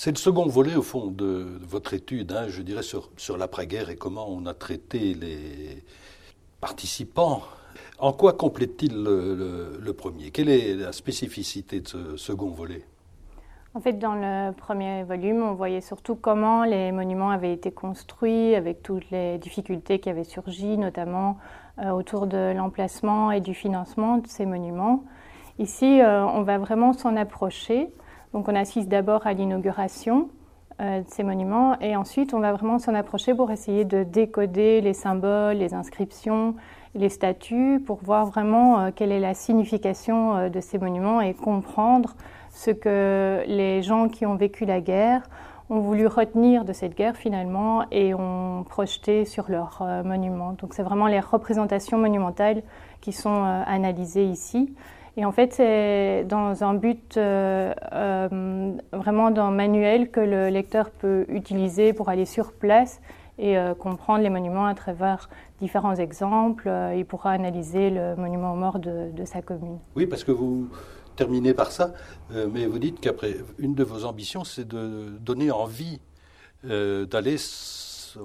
C'est le second volet, au fond, de, votre étude, hein, je dirais, sur, l'après-guerre et comment on a traité les participants. En quoi complète-t-il le, premier? Quelle est la spécificité de ce second volet? En fait, dans le premier volume, on voyait surtout comment les monuments avaient été construits, avec toutes les difficultés qui avaient surgi, notamment euh, autour de l'emplacement et du financement de ces monuments. Ici, euh, on va vraiment s'en approcher. Donc, on assiste d'abord à l'inauguration euh, de ces monuments et ensuite, on va vraiment s'en approcher pour essayer de décoder les symboles, les inscriptions, les statues, pour voir vraiment quelle est la signification de ces monuments et comprendre ce que les gens qui ont vécu la guerre ont voulu retenir de cette guerre finalement et ont projeté sur leurs euh, monuments. Donc c'est vraiment les représentations monumentales qui sont euh, analysées ici. Et en fait, c'est dans un but euh, vraiment d'un manuel que le lecteur peut utiliser pour aller sur place et comprendre les monuments à travers différents exemples. il pourra analyser le monument aux morts de, de sa commune. Oui, parce que vous, terminer par ça, euh, mais vous dites qu'après, une de vos ambitions, c'est de donner envie euh, d'aller se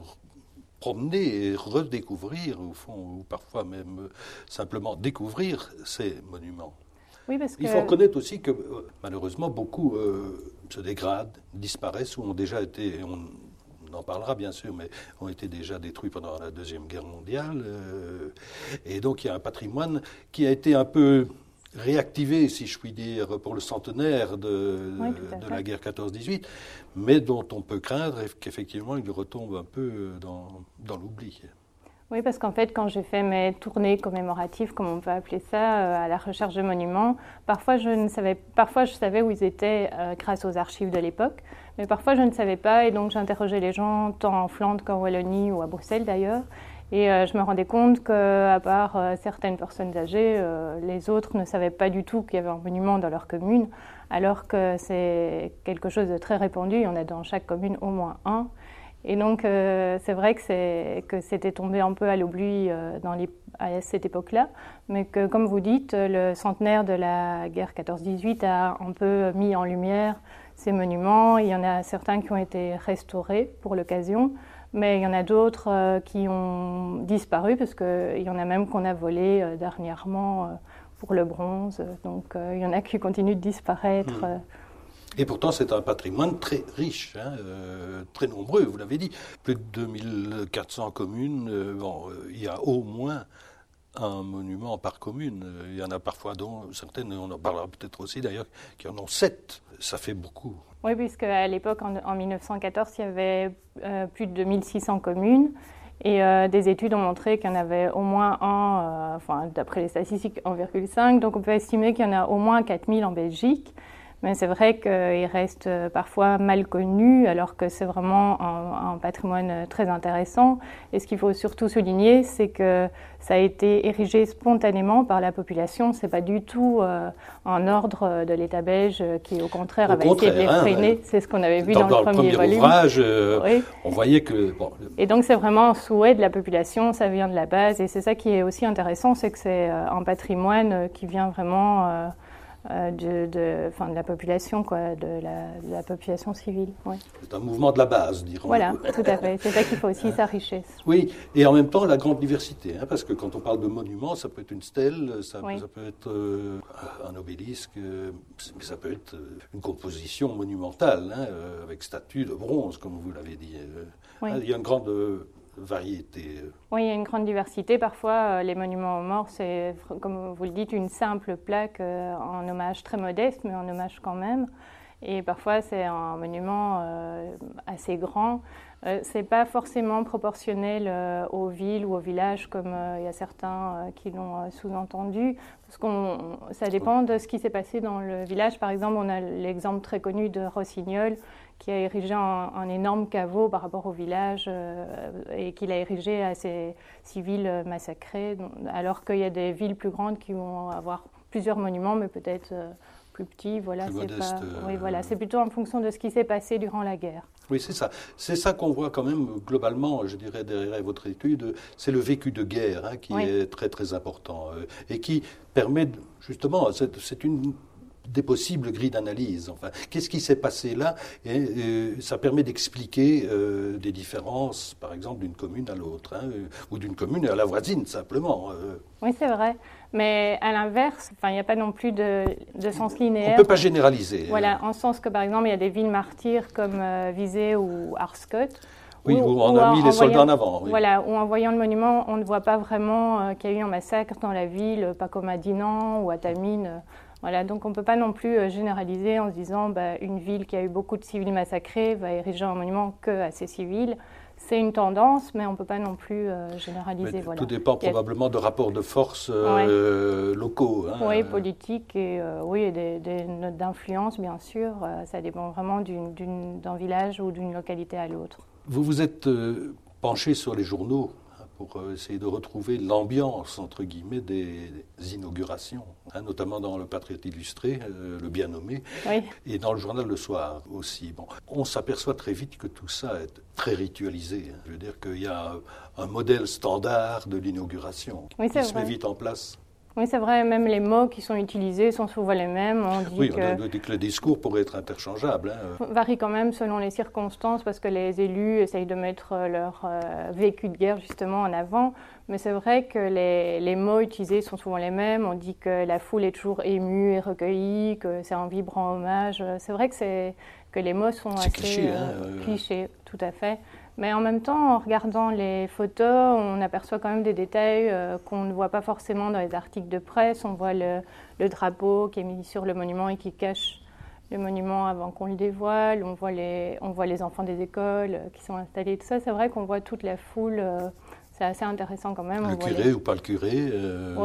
promener et redécouvrir, au fond, ou parfois même euh, simplement découvrir ces monuments. Oui, parce Il faut reconnaître aussi que malheureusement beaucoup se dégradent, disparaissent ou ont déjà été, on en parlera bien sûr, mais ont été déjà détruits pendant la Deuxième Guerre mondiale. et donc il y a un patrimoine qui a été un peu réactivé, si je puis dire, pour le centenaire de, de la guerre 14-18, mais dont on peut craindre qu'effectivement il retombe un peu dans, dans l'oubli. Oui, parce qu'en fait, quand j'ai fait mes tournées commémoratives, comme on peut appeler ça, euh, à la recherche de monuments, parfois je ne savais, parfois je savais où ils étaient euh, grâce aux archives de l'époque, mais parfois je ne savais pas, et donc j'interrogeais les gens tant en Flandre qu'en Wallonie ou à Bruxelles d'ailleurs, et euh, je me rendais compte qu'à part certaines personnes âgées, les autres ne savaient pas du tout qu'il y avait un monument dans leur commune, alors que c'est quelque chose de très répandu. Il y en a dans chaque commune au moins un. Et donc, c'est vrai que c'était tombé un peu à l'oubli à cette époque-là, mais que, comme vous dites, le centenaire de la guerre 14-18 a un peu mis en lumière ces monuments. Il y en a certains qui ont été restaurés pour l'occasion. Mais il y en a d'autres euh, qui ont disparu, parce qu'il y en a même qu'on a volé euh, dernièrement euh, pour le bronze. Donc il y en a qui continuent de disparaître. Hmm. Et pourtant, c'est un patrimoine très riche, hein, très nombreux, vous l'avez dit. Plus de 2400 communes. bon, il y a au moins un monument par commune. Il y en a parfois dont certaines, on en parlera peut-être aussi d'ailleurs, qui en ont sept. Ça fait beaucoup. Oui, puisque à l'époque, en, 1914, il y avait euh, plus de 2600 communes. Et euh, des études ont montré qu'il y en avait au moins un, euh, enfin, d'après les statistiques, 1,5. Donc on peut estimer qu'il y en a au moins 4000 en Belgique. Mais c'est vrai qu'il reste euh, parfois mal connu, alors que c'est vraiment un, patrimoine euh, très intéressant. Et ce qu'il faut surtout souligner, c'est que ça a été érigé spontanément par la population. C'est pas du tout euh, un ordre de l'État belge qui, au contraire, avait essayé de les hein, c'est ce qu'on avait vu dans, le premier, volume. ouvrage, on voyait que. Et donc c'est vraiment un souhait de la population. Ça vient de la base, et c'est ça qui est aussi intéressant, c'est que c'est un patrimoine qui vient vraiment euh, de, de, de, la population, quoi, de la, population civile. C'est un mouvement de la base, dirons Voilà, tout à fait. C'est ça qu'il faut aussi, sa richesse. Oui, et en même temps la grande diversité, hein, parce que quand on parle de monument, ça peut être une stèle, ça, peut être euh, un obélisque, euh, mais ça peut être une composition monumentale, hein, avec statue de bronze, comme vous l'avez dit. Il y a une grande variété. Oui, il y a une grande diversité. Parfois, euh, les monuments aux morts, c'est, comme vous le dites, une simple plaque euh, en hommage très modeste, mais en hommage quand même. Et parfois, c'est un monument euh, assez grand. Euh, c'est pas forcément proportionnel aux villes ou aux villages, comme il y a certains qui l'ont sous-entendu, parce que ça dépend de ce qui s'est passé dans le village. Par exemple, on a l'exemple très connu de Rossignol, qui a érigé un, énorme caveau par rapport au village euh, et qu'il a érigé à ces civils massacrés, alors qu'il y a des villes plus grandes qui vont avoir plusieurs monuments, mais peut-être euh, plus petits. Voilà, c'est oui, voilà, euh, c'est plutôt en fonction de ce qui s'est passé durant la guerre. Oui, c'est ça. C'est ça qu'on voit quand même globalement, je dirais, derrière votre étude. C'est le vécu de guerre hein, qui est très très important et qui permet justement, c'est une des possibles grilles d'analyse. Enfin, qu'est-ce qui s'est passé là Et euh, ça permet d'expliquer euh, des différences, par exemple, d'une commune à l'autre, hein, euh, ou d'une commune à la voisine, simplement. Oui, c'est vrai. Mais à l'inverse, il n'y a pas non plus de, sens linéaire. On ne peut pas généraliser. Voilà, en sens que, par exemple, il y a des villes martyrs comme Visé ou Arscott. Oui, où, on a mis les soldats en avant. Voilà, où en voyant le monument, on ne voit pas vraiment qu'il y a eu un massacre dans la ville, pas comme à Dinan ou à Tamine. Voilà, donc on ne peut pas non plus euh, généraliser en se disant bah, une ville qui a eu beaucoup de civils massacrés va ériger un monument que à ces civils. C'est une tendance, mais on ne peut pas non plus euh, généraliser. Tout dépend probablement de rapports de force euh, locaux. Hein. Oui, politiques et, oui, des, notes d'influence, bien sûr. ça dépend vraiment d'un village ou d'une localité à l'autre. Vous vous êtes penché sur les journaux pour euh, essayer de retrouver l'ambiance, entre guillemets, des inaugurations, hein, notamment dans le Patriote illustré, euh, le bien nommé, et dans le journal Le Soir aussi. Bon, on s'aperçoit très vite que tout ça est très ritualisé. Hein. Je veux dire qu'il y a un modèle standard de l'inauguration qui se met vite en place. Oui, c'est vrai, même les mots qui sont utilisés sont souvent les mêmes. On dit oui, on dit que le discours pourrait être interchangeable. Hein. Varie quand même selon les circonstances parce que les élus essayent de mettre leur euh, vécu de guerre justement en avant. Mais c'est vrai que les, les, mots utilisés sont souvent les mêmes. On dit que la foule est toujours émue et recueillie, que c'est un vibrant hommage. C'est vrai que, que les mots sont assez cliché, hein, euh, clichés, tout à fait. Mais en même temps, en regardant les photos, on aperçoit quand même des détails euh, qu'on ne voit pas forcément dans les articles de presse. On voit le, drapeau qui est mis sur le monument et qui cache le monument avant qu'on le dévoile. On voit les, on voit les enfants des écoles euh, qui sont installés. Tout ça, c'est vrai qu'on voit toute la foule. Euh, c'est assez intéressant quand même. Le curé ou pas le curé,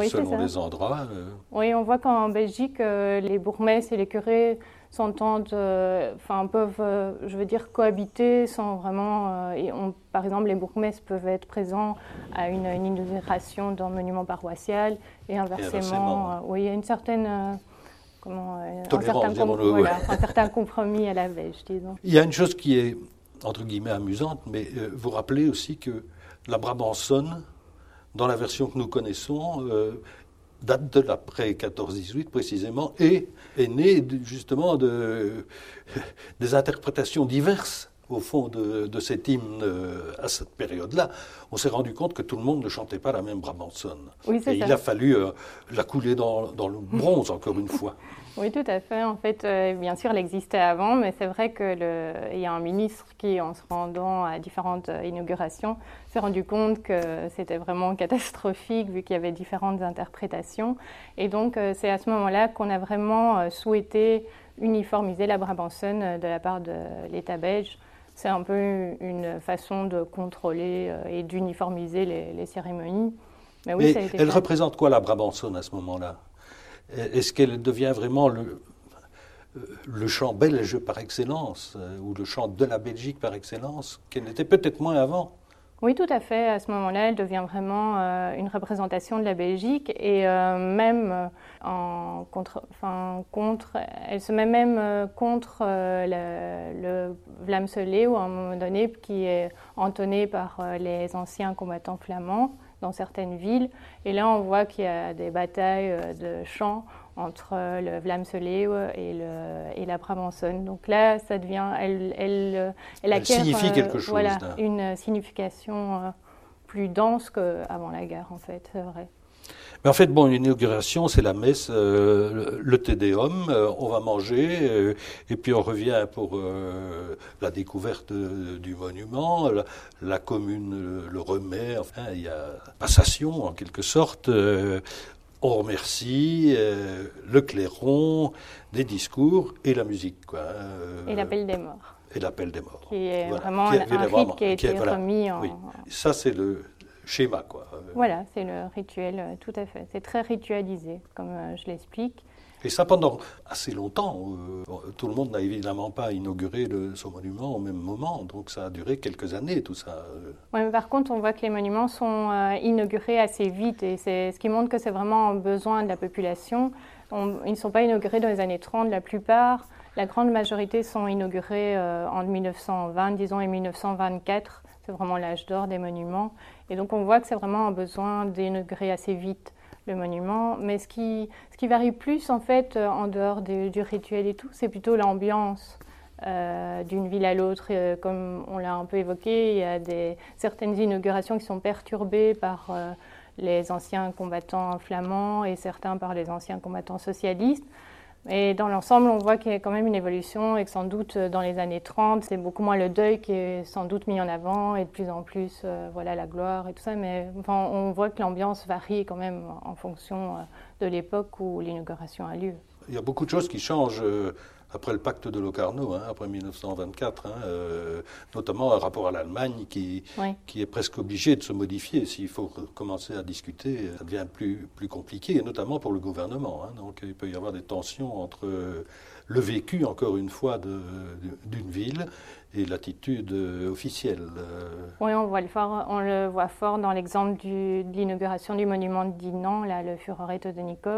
selon les endroits. Oui, on voit qu'en Belgique, les bourgmestres et les curés s'entendent, euh, enfin peuvent, euh, je veux dire, cohabiter sans vraiment. Euh, et on, par exemple, les bourgmestres peuvent être présents à une, inauguration d'un monument paroissial et inversement. oui, il y a une certaine. Comment, un, certain voilà, un certain compromis à la veille, disons. Il y a une chose qui est entre guillemets amusante, mais vous rappelez aussi que la Brabançonne, dans la version que nous connaissons, date de l'après 14-18 précisément, et est née justement de, des interprétations diverses au fond de, cet hymne euh, à cette période-là, on s'est rendu compte que tout le monde ne chantait pas la même Brabançonne. Oui, et il a fallu euh, la couler dans, dans, le bronze, encore une fois. Oui, tout à fait. En fait, euh, bien sûr, elle existait avant, mais c'est vrai qu'il y a un ministre qui, en se rendant à différentes euh, inaugurations, s'est rendu compte que c'était vraiment catastrophique vu qu'il y avait différentes interprétations. Et donc, euh, c'est à ce moment-là qu'on a vraiment souhaité uniformiser la Brabançonne de la part de l'État belge. C'est un peu une façon de contrôler et d'uniformiser les, cérémonies. Mais oui, ça a été elle représente quoi la Brabançonne à ce moment-là? Est-ce qu'elle devient vraiment le, le chant belge par excellence, euh, ou le chant de la Belgique par excellence, qu'elle n'était peut-être moins avant? Oui, tout à fait. À ce moment-là, elle devient vraiment euh, une représentation de la Belgique et euh, même en contre, contre, elle se met même contre le, le ou à un moment donné, qui est entonné par les anciens combattants flamands dans certaines villes. Et là, on voit qu'il y a des batailles euh, de chants entre le Vlamseleeuw et, le, et la Brabançonne. Donc là, ça devient, elle, elle, elle acquiert signifie quelque chose, voilà, une signification euh, plus dense qu'avant la guerre, en fait, c'est vrai. Mais en fait, bon, l'inauguration, c'est la messe, euh, le Tédéum, euh, on va manger, euh, et puis on revient pour la découverte du monument, la, commune le, remet, enfin, il y a passation en quelque sorte. on remercie le clairon, des discours et la musique. Quoi, et l'appel des morts. Et l'appel des morts. Qui est vraiment un, rite qui a été remis en... Oui. Ça, c'est le, schéma. Quoi. Voilà, c'est le rituel, euh, tout à fait. C'est très ritualisé, comme euh, je l'explique. Et ça pendant assez longtemps. Euh, tout le monde n'a évidemment pas inauguré le, ce monument au même moment, donc ça a duré quelques années tout ça. Oui, mais par contre, on voit que les monuments sont inaugurés assez vite, et c'est ce qui montre que c'est vraiment un besoin de la population. ils ne sont pas inaugurés dans les années 30, la plupart. La grande majorité sont inaugurés en 1920, disons, et 1924. C'est vraiment l'âge d'or des monuments. Et donc on voit que c'est vraiment un besoin d'inaugurer assez vite le monument. Mais ce qui, varie plus, en fait, en dehors du rituel et tout, c'est plutôt l'ambiance. d'une ville à l'autre, comme on l'a un peu évoqué, il y a certaines inaugurations qui sont perturbées par les anciens combattants flamands et certains par les anciens combattants socialistes. Et dans l'ensemble, on voit qu'il y a quand même une évolution et que sans doute euh, dans les années 30, c'est beaucoup moins le deuil qui est sans doute mis en avant et de plus en plus euh, voilà, la gloire et tout ça. Mais on voit que l'ambiance varie quand même en fonction euh, de l'époque où l'inauguration a lieu. Il y a beaucoup de choses qui changent après le pacte de Locarno, hein, après 1924, hein, euh, notamment un rapport à l'Allemagne qui, qui est presque obligé de se modifier. S'il faut commencer à discuter, ça devient plus, plus compliqué, et notamment pour le gouvernement. Hein. donc il peut y avoir des tensions entre le vécu, encore une fois, d'une ville et l'attitude officielle. Oui, on, voit le fort, on le voit fort dans l'exemple de l'inauguration du monument de Dinan, là, le Furoreto de Nico.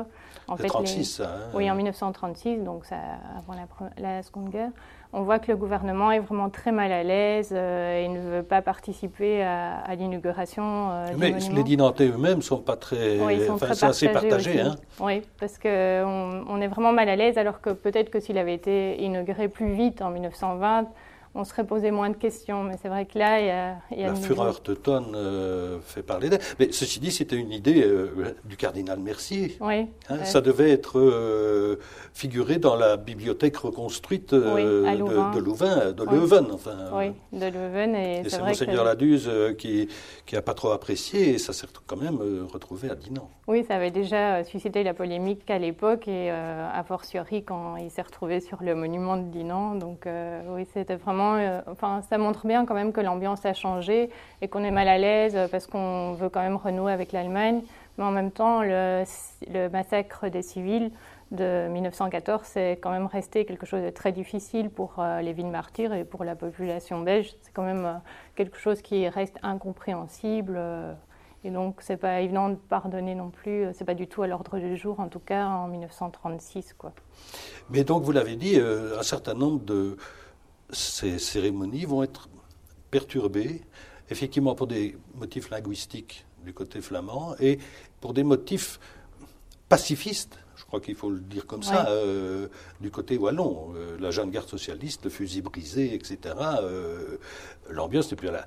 En fait, 36, hein. Oui, en 1936, donc ça, avant la, la, Seconde Guerre. On voit que le gouvernement est vraiment très mal à l'aise euh, et ne veut pas participer à, l'inauguration euh, Mais les Dinantais eux-mêmes ne sont pas très, oui, sont très assez partagés. Hein. Oui, parce qu'on on est vraiment mal à l'aise alors que peut-être que s'il avait été inauguré plus vite en 1920, on serait posé moins de questions. Mais c'est vrai que là, il y a. Il y a la fureur teutonne euh, fait parler d'elle. Mais ceci dit, c'était une idée euh, du cardinal Mercier. Oui. Hein, ça devait être euh, figuré dans la bibliothèque reconstruite de, Louvain, de Leuven. Enfin, oui, de Leuven. Et, c'est Monseigneur Laduse qui n'a pas trop apprécié, et ça s'est quand même retrouvé à Dinan. Oui, ça avait déjà suscité la polémique à l'époque, et a fortiori quand il s'est retrouvé sur le monument de Dinan. Donc, oui, c'était vraiment euh, enfin, ça montre bien quand même que l'ambiance a changé et qu'on est mal à l'aise parce qu'on veut quand même renouer avec l'Allemagne. Mais en même temps, le, massacre des civils de 1914, c'est quand même resté quelque chose de très difficile pour euh, les villes martyrs et pour la population belge. C'est quand même euh, quelque chose qui reste incompréhensible. et donc, c'est pas évident de pardonner non plus. C'est pas du tout à l'ordre du jour, en tout cas en 1936, quoi. Mais donc, vous l'avez dit, un certain nombre de ces cérémonies vont être perturbées, effectivement pour des motifs linguistiques du côté flamand et pour des motifs pacifistes, je crois qu'il faut le dire comme ça, euh, du côté wallon. Euh, la jeune garde socialiste, le fusil brisé, etc. Euh, l'ambiance n'est plus à,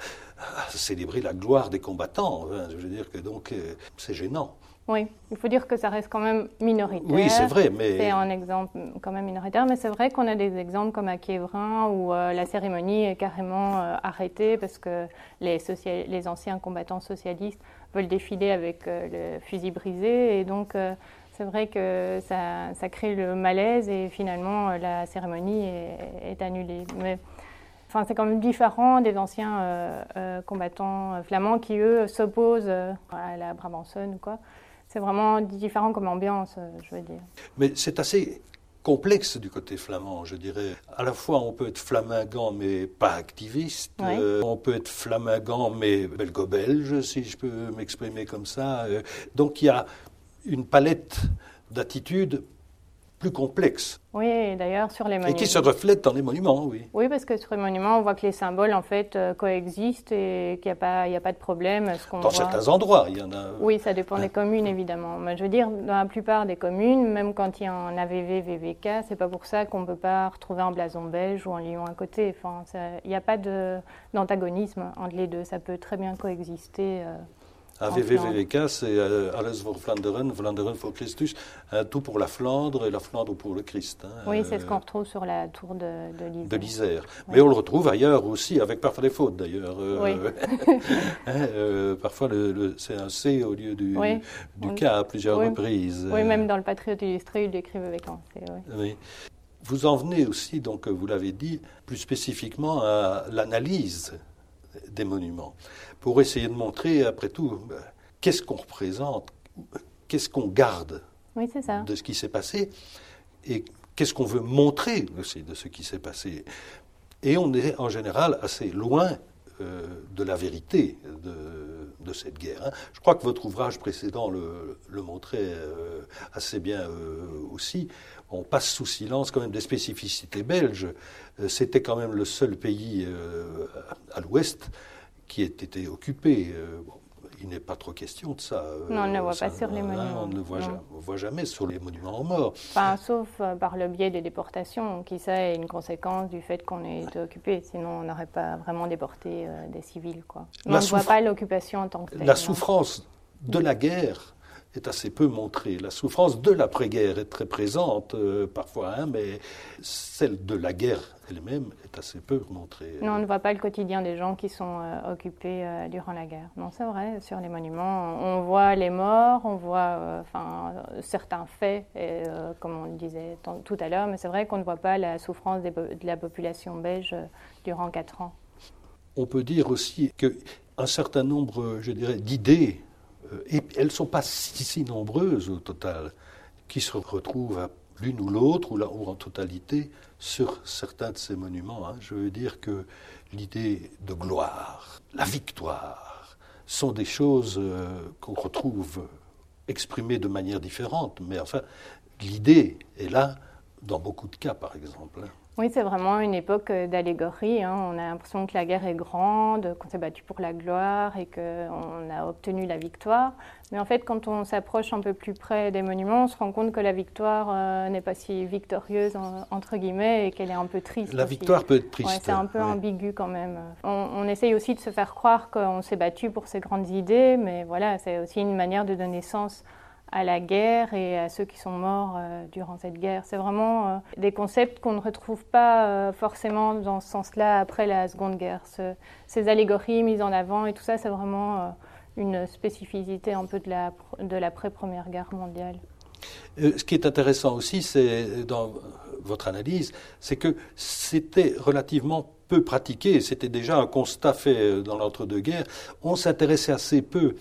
célébrer la gloire des combattants. je veux dire que donc c'est gênant. Oui, il faut dire que ça reste quand même minoritaire. Oui, c'est vrai, mais... C'est un exemple quand même minoritaire, mais c'est vrai qu'on a des exemples comme à Kievrin où euh, la cérémonie est carrément euh, arrêtée parce que les, les, anciens combattants socialistes veulent défiler avec euh, le fusil brisé et donc c'est vrai que ça, ça, crée le malaise et finalement la cérémonie est, annulée. Mais Enfin, c'est quand même différent des anciens combattants flamands qui, eux, s'opposent à la Brabançonne ou quoi c'est vraiment différent comme ambiance, euh, je veux dire. Mais c'est assez complexe du côté flamand, je dirais. À la fois, on peut être flamingant mais pas activiste. Euh, on peut être flamingant mais belgo-belge, si je peux m'exprimer comme ça. Euh, donc il y a une palette d'attitudes plus complexe. Oui, d'ailleurs sur les monuments. Et qui se reflète dans les monuments, oui. Oui, parce que sur les monuments, on voit que les symboles en fait euh, coexistent et qu'il n'y a, pas, a pas de problème. dans certains endroits, il y en a. Oui, ça dépend des communes évidemment. Mais je veux dire, dans la plupart des communes, même quand il y a un AVV, VVK, c'est pas pour ça qu'on ne peut pas retrouver un blason belge ou un lion à côté. Enfin, il n'y a pas d'antagonisme entre les deux. Ça peut très bien coexister. Euh, AVVVK, c'est euh, Alles voor Vlaanderen, Vlaanderen voor Christus, tout pour la Flandre et la Flandre pour le Christ. Hein, oui, c'est ce qu'on retrouve sur la tour de, de l'Isère. Mais on le retrouve ailleurs aussi, avec parfois des fautes d'ailleurs. Euh, oui. Hein, euh, parfois, le, c'est un C au lieu du, du K à plusieurs reprises. Oui, même dans le Patriote illustré, ils l'écrivent avec un C. Oui. Vous en venez aussi, donc, vous l'avez dit, plus spécifiquement à l'analyse des monuments pour essayer de montrer, après tout, ben, qu'est-ce qu'on représente, qu'est-ce qu'on garde de ce qui s'est passé et qu'est-ce qu'on veut montrer aussi de ce qui s'est passé. Et on est en général assez loin euh, de la vérité de, cette guerre. Hein. Je crois que votre ouvrage précédent le, montrait euh, assez bien euh, aussi. On passe sous silence quand même des spécificités belges. C'était quand même le seul pays à l'ouest qui ait été occupé. Euh, il n'est pas trop question de ça. Non, on ne le voit pas sur les monuments. On ne voit, jamais, voit jamais sur les monuments aux morts. Enfin, sauf par le biais des déportations, qui ça est une conséquence du fait qu'on ait été occupé. Sinon, on n'aurait pas vraiment déporté des civils. Quoi. on ne voit pas l'occupation en tant que telle. La souffrance de la guerre est assez peu montrée. La souffrance de l'après-guerre est très présente euh, parfois, hein, mais celle de la guerre elle-même est assez peu montrée. Non, on ne voit pas le quotidien des gens qui sont euh, occupés euh, durant la guerre. Non, c'est vrai, sur les monuments, on voit les morts, on voit certains faits, et, comme on le disait tout à l'heure, mais c'est vrai qu'on ne voit pas la souffrance de la population belge durant quatre ans. On peut dire aussi qu'un certain nombre, je dirais, d'idées et elles ne sont pas si, nombreuses au total, qui se retrouvent l'une ou l'autre, ou, ou, en totalité, sur certains de ces monuments. Hein. Je veux dire que l'idée de gloire, la victoire, sont des choses euh, qu'on retrouve exprimées de manière différente, mais enfin, l'idée est là dans beaucoup de cas, par exemple. Hein. Oui, c'est vraiment une époque euh, d'allégorie. Hein. On a l'impression que la guerre est grande, qu'on s'est battu pour la gloire et qu'on a obtenu la victoire. Mais en fait, quand on s'approche un peu plus près des monuments, on se rend compte que la victoire euh, n'est pas si victorieuse, entre guillemets, et qu'elle est un peu triste. La victoire peut être triste. c'est un peu ambigu quand même. On, on, essaye aussi de se faire croire qu'on s'est battu pour ces grandes idées, mais voilà, c'est aussi une manière de donner sens à la guerre et à ceux qui sont morts euh, durant cette guerre. C'est vraiment euh, des concepts qu'on ne retrouve pas euh, forcément dans ce sens-là après la Seconde Guerre. ces allégories mises en avant et tout ça, c'est vraiment une spécificité un peu de la de l'après-première guerre mondiale. ce qui est intéressant aussi, c'est dans votre analyse, c'est que c'était relativement peu pratiqué. C'était déjà un constat fait dans l'entre-deux-guerres. On s'intéressait assez peu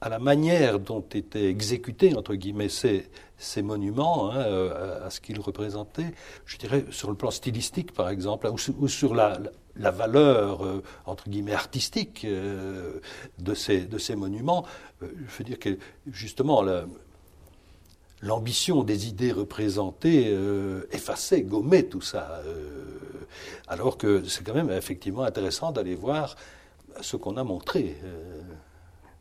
à la manière dont étaient exécutés, entre guillemets, ces, ces monuments, hein, euh, à, ce qu'ils représentaient, je dirais sur le plan stylistique, par exemple, ou, sur la, la, valeur, euh, entre guillemets, artistique euh, de, ces, de ces monuments. je veux dire que, justement, l'ambition des idées représentées effaçait, gommait tout ça. alors que c'est quand même effectivement intéressant d'aller voir ce qu'on a montré.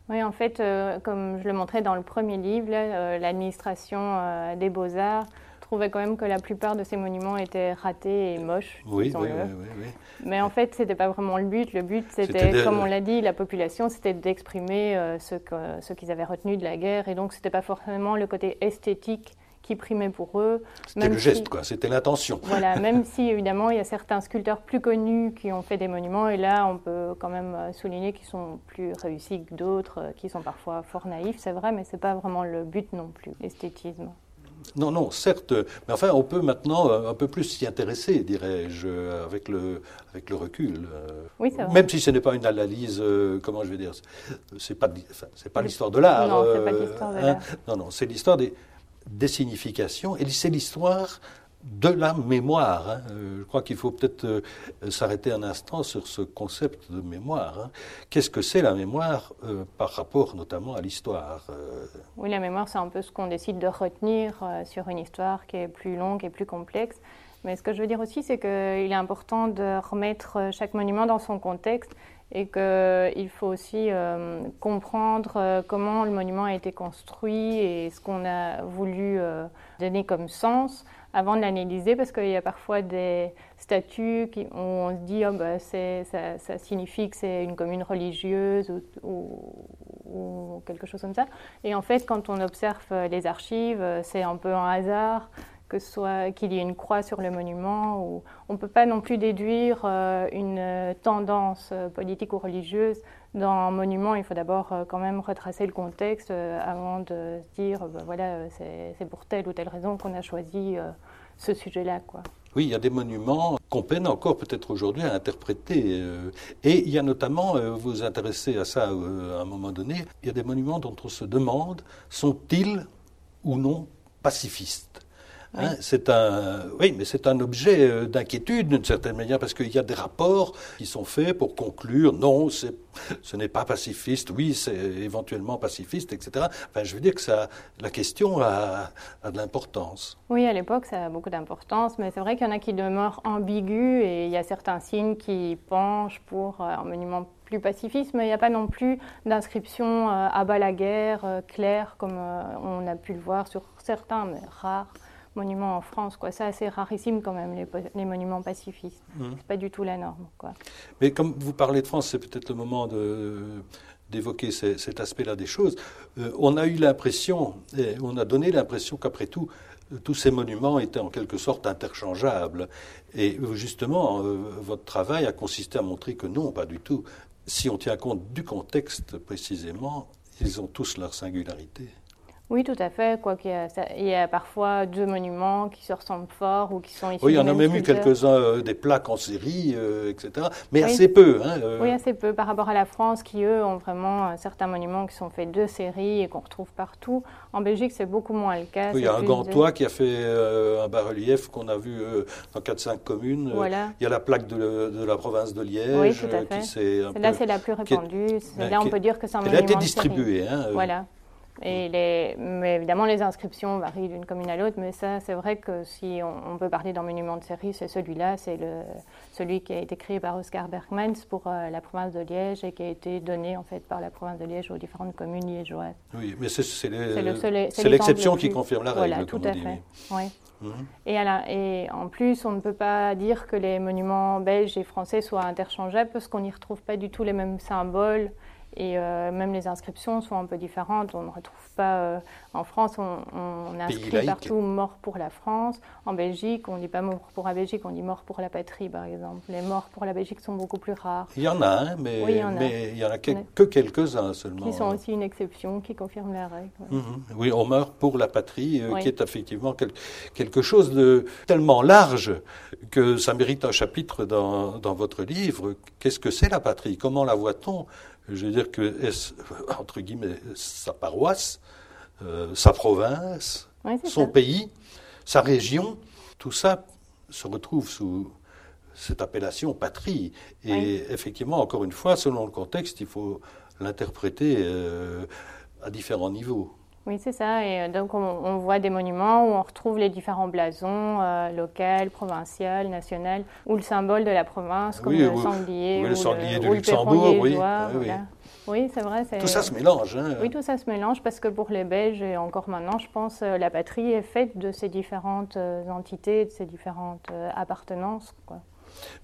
Oui, en fait, euh, comme je le montrais dans le premier livre, euh, l'administration euh, des beaux-arts trouvait quand même que la plupart de ces monuments étaient ratés et moches. Oui, oui, oui, oui, Mais en fait, ce n'était pas vraiment le but. Le but, c'était, comme on l'a dit, la population, c'était d'exprimer ce, ce qu'ils avaient retenu de la guerre. Et donc, ce n'était pas forcément le côté esthétique qui primait pour eux. C'était le geste, quoi. C'était l'intention. Voilà, même si évidemment il y a certains sculpteurs plus connus qui ont fait des monuments, et là on peut quand même euh, souligner qu'ils sont plus réussis que d'autres, euh, qui sont parfois fort naïfs, c'est vrai, mais c'est pas vraiment le but non plus, l'esthétisme. Non, non, certes, mais enfin, on peut maintenant euh, un peu plus s'y intéresser, dirais-je, avec le, avec le recul. Oui, vrai. Même si ce n'est pas une analyse, comment je vais dire, c'est pas, pas l'histoire de l'art. Non, c'est pas l'histoire de hein. l'art. non, non, c'est l'histoire des, des significations, et c'est l'histoire de la mémoire. Hein. Euh, je crois qu'il faut peut-être euh, s'arrêter un instant sur ce concept de mémoire. Hein. Qu'est-ce que c'est la mémoire euh, par rapport notamment à l'histoire Oui, la mémoire, c'est un peu ce qu'on décide de retenir sur une histoire qui est plus longue et plus complexe. Mais ce que je veux dire aussi, c'est qu'il est important de remettre chaque monument dans son contexte et qu'il faut aussi euh, comprendre euh, comment le monument a été construit et ce qu'on a voulu euh, donner comme sens avant de l'analyser parce qu'il y a parfois des statuts qui, où on se dit oh, bah, ça, signifie que c'est une commune religieuse ou, quelque chose comme ça. Et en fait, quand on observe les archives, c'est un peu un hasard que soit qu'il y ait une croix sur le monument. Ou on ne peut pas non plus déduire euh, une tendance euh, politique ou religieuse dans un monument. Il faut d'abord euh, quand même retracer le contexte avant de se dire ben voilà c'est pour telle ou telle raison qu'on a choisi ce sujet-là. Oui, il y a des monuments qu'on peine encore peut-être aujourd'hui à interpréter. Et il y a notamment, vous vous intéressez à ça à un moment donné, il y a des monuments dont on se demande sont-ils ou non pacifistes? Hein, c'est un, oui, mais c'est un objet euh, d'inquiétude d'une certaine manière parce qu'il y a des rapports qui sont faits pour conclure non, ce n'est pas pacifiste, oui, c'est éventuellement pacifiste, etc. Enfin, je veux dire que ça, la question a, a de l'importance. Oui, à l'époque, ça a beaucoup d'importance, mais c'est vrai qu'il y en a qui demeurent ambigus et il y a certains signes qui penchent pour euh, un monument plus pacifiste, mais il n'y a pas non plus d'inscription euh, à bas la guerre claire comme on a pu le voir sur certains, mais rares monuments en France. Quoi. C'est assez rarissime quand même, les, monuments pacifistes. Ce mmh. C'est pas du tout la norme. Quoi. Mais comme vous parlez de France, c'est peut-être le moment de d'évoquer cet aspect-là des choses. Euh, on a eu l'impression, on a donné l'impression qu'après tout, tous ces monuments étaient en quelque sorte interchangeables. Et justement, euh, votre travail a consisté à montrer que non, pas du tout. Si on tient compte du contexte précisément, ils ont tous leur singularité. Oui, tout à fait. Quoi qu'il y, y, a parfois deux monuments qui se ressemblent fort ou qui sont issus Oui, il y en a même eu quelques-uns, euh, des plaques en série, euh, etc. Mais assez peu. Hein, euh. Oui, assez peu par rapport à la France qui, eux, ont vraiment certains monuments qui sont faits de série et qu'on retrouve partout. En Belgique, c'est beaucoup moins le cas. Oui, il y a un Gantois qui a fait un bas-relief qu'on a vu dans 4-5 communes. Voilà. Il y a la plaque de, la province de Liège. Oui, tout à fait. Là, c'est la plus répandue. Là, on peut dire que c'est un monument. Elle a été distribuée. Hein, voilà. Et les, mais évidemment, les inscriptions varient d'une commune à l'autre, mais ça, c'est vrai que si on, peut parler d'un monument de série, c'est celui-là, c'est celui qui a été créé par Oscar Bergmans pour euh, la province de Liège et qui a été donné en fait par la province de Liège aux différentes communes liégeoises. Oui, mais c'est l'exception qui confirme la règle. Voilà, tout à fait. Oui. Et, et, en plus, on ne peut pas dire que les monuments belges et français soient interchangeables parce qu'on n'y retrouve pas du tout les mêmes symboles et euh, même les inscriptions sont un peu différentes. On ne retrouve pas. Euh, en France, on, inscrit partout mort pour la France. En Belgique, on ne dit pas mort pour la Belgique, on dit mort pour la patrie, par exemple. Les morts pour la Belgique sont beaucoup plus rares. Il y en a, hein, mais, il n'y en a que, quelques-uns seulement. Qui sont aussi une exception, qui confirment la règle. Mhm. Oui, on meurt pour la patrie, euh, qui est effectivement quelque chose de tellement large que ça mérite un chapitre dans, dans votre livre. Qu'est-ce que c'est la patrie? Comment la voit-on? Je veux dire que, entre guillemets, sa paroisse, euh, sa province, son pays, sa région, tout ça se retrouve sous cette appellation patrie. Et effectivement, encore une fois, selon le contexte, il faut l'interpréter euh, à différents niveaux. Oui, c'est ça. Et euh, donc, on, voit des monuments où on retrouve les différents blasons, euh, local, provincial, national, ou le symbole de la province, comme le sanglier. ou le sanglier de Luxembourg, oui. oui. c'est vrai. Tout ça se mélange. Hein. Oui, tout ça se mélange parce que pour les Belges, et encore maintenant, je pense, euh, la patrie est faite de ces différentes entités, de ces différentes appartenances. Quoi.